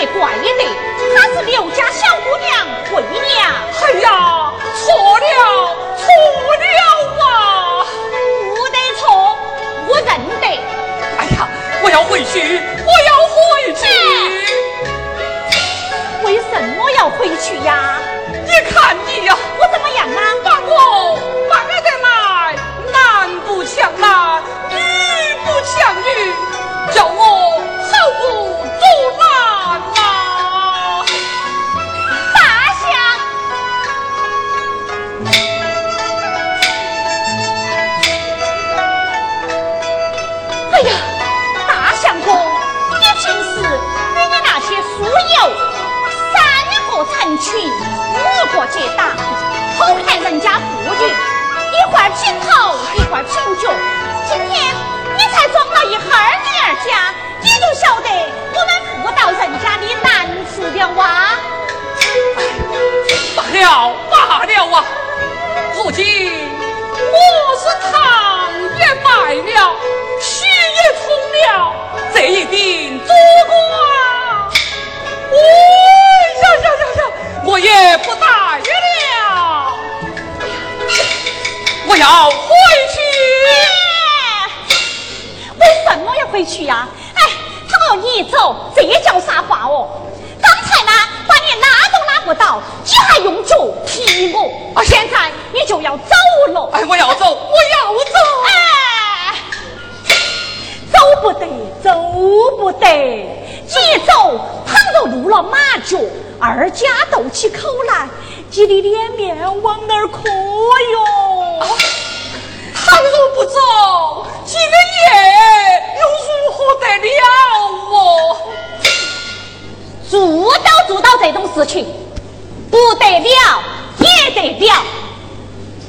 得怪得，她是刘家小姑娘，贵娘。哎呀，错了，错了啊！不得错，我认得。哎呀，我要回去，我要回去。为什么要回去呀？你看你呀、我怎么样啊？把我埋得来，男不强男，女不强女。个成群，五个结党，偷看人家妇女，一会儿平头，一会儿平脚。今天你才装了一哈女儿家，你就晓得我们妇道人家的难处了哇！罢了罢了啊！如今我是堂也卖了，血也冲了，这一定做官。哎呀呀呀呀！我也不待了，我要回去。为什么要回去呀？哎，他要你走，这也叫啥话哦？刚才呢，把你拉都拉不到，你还用脚踢我，而现在你就你的脸面往哪儿磕哟？倘若不走，这个夜又如何得了哦？做到做到这种事情，不得了也得了。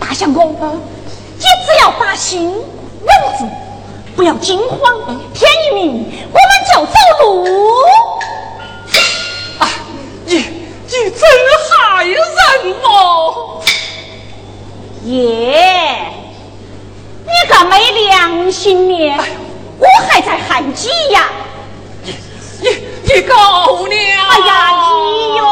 大相公，你只要把心稳住，不要惊慌。良心面，我还在旱季呀！你你够了！哎呀，你哟！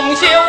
红袖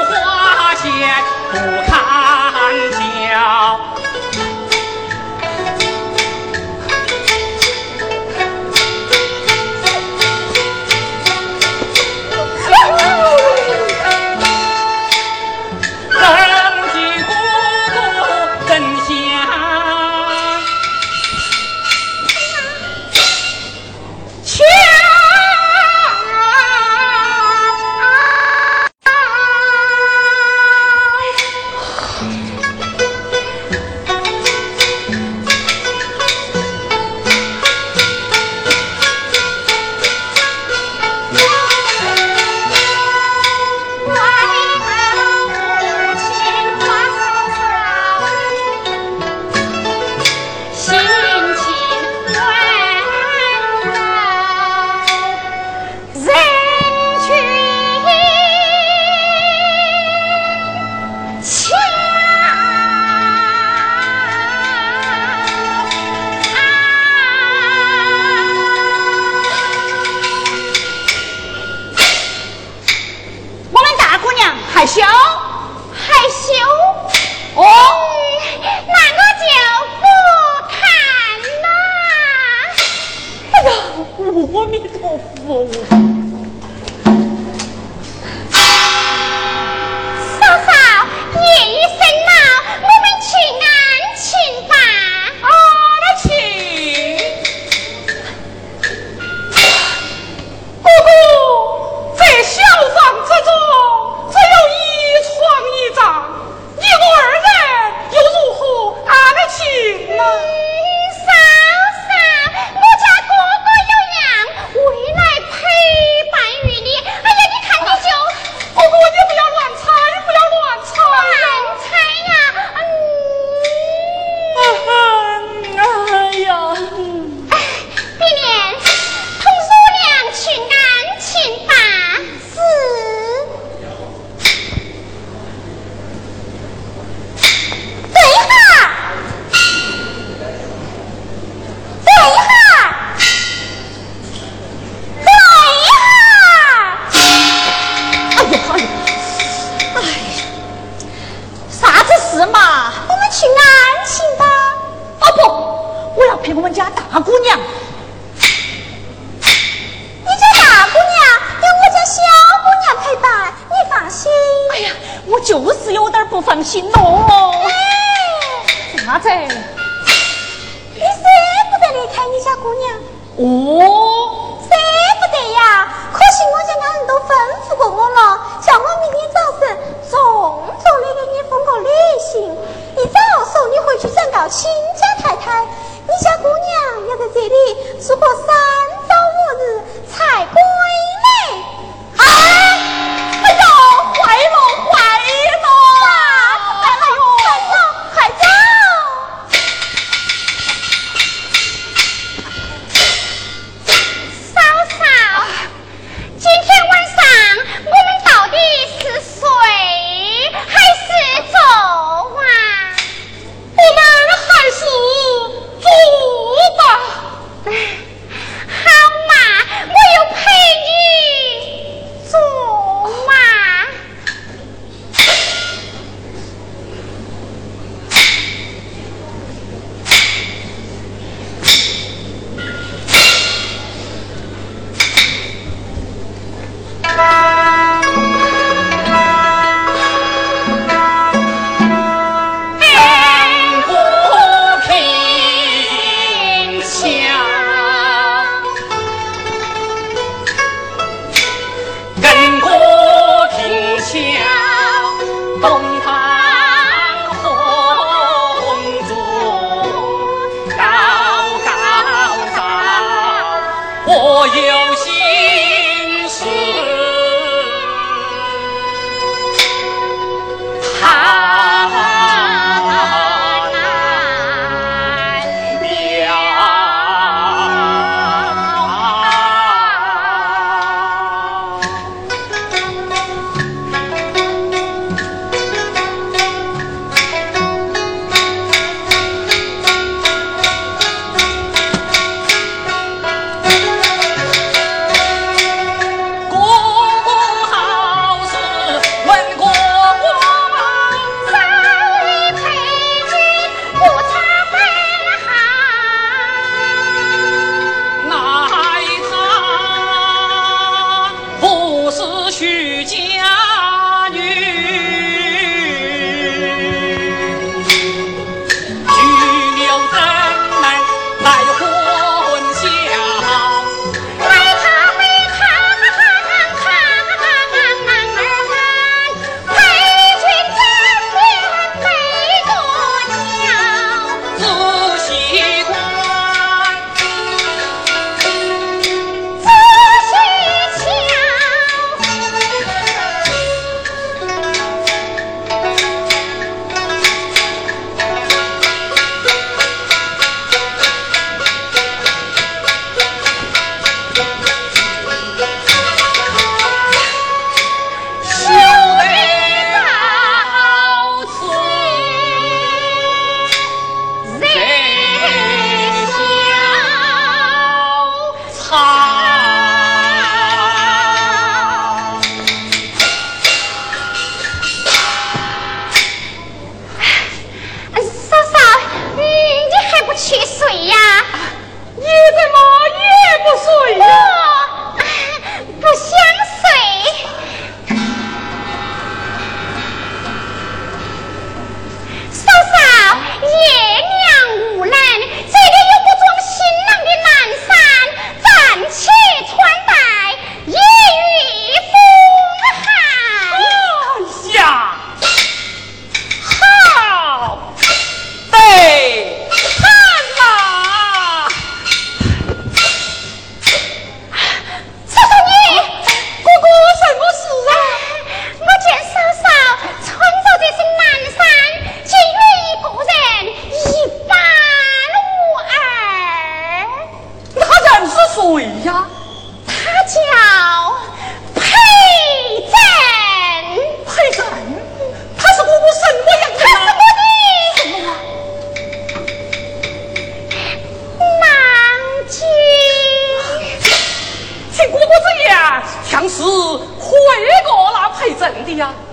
呀。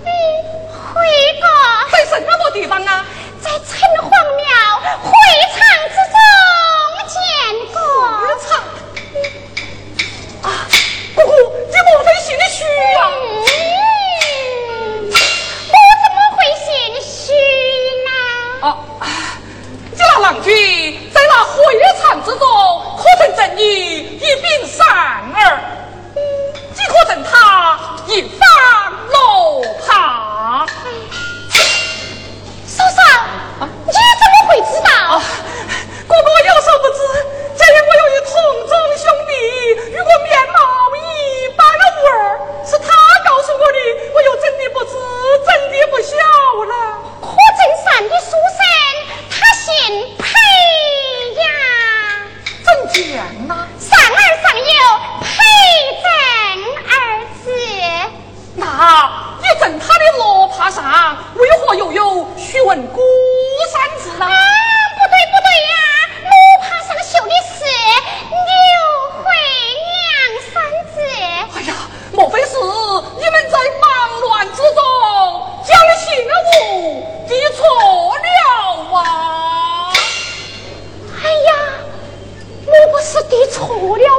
错了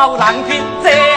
少郎君在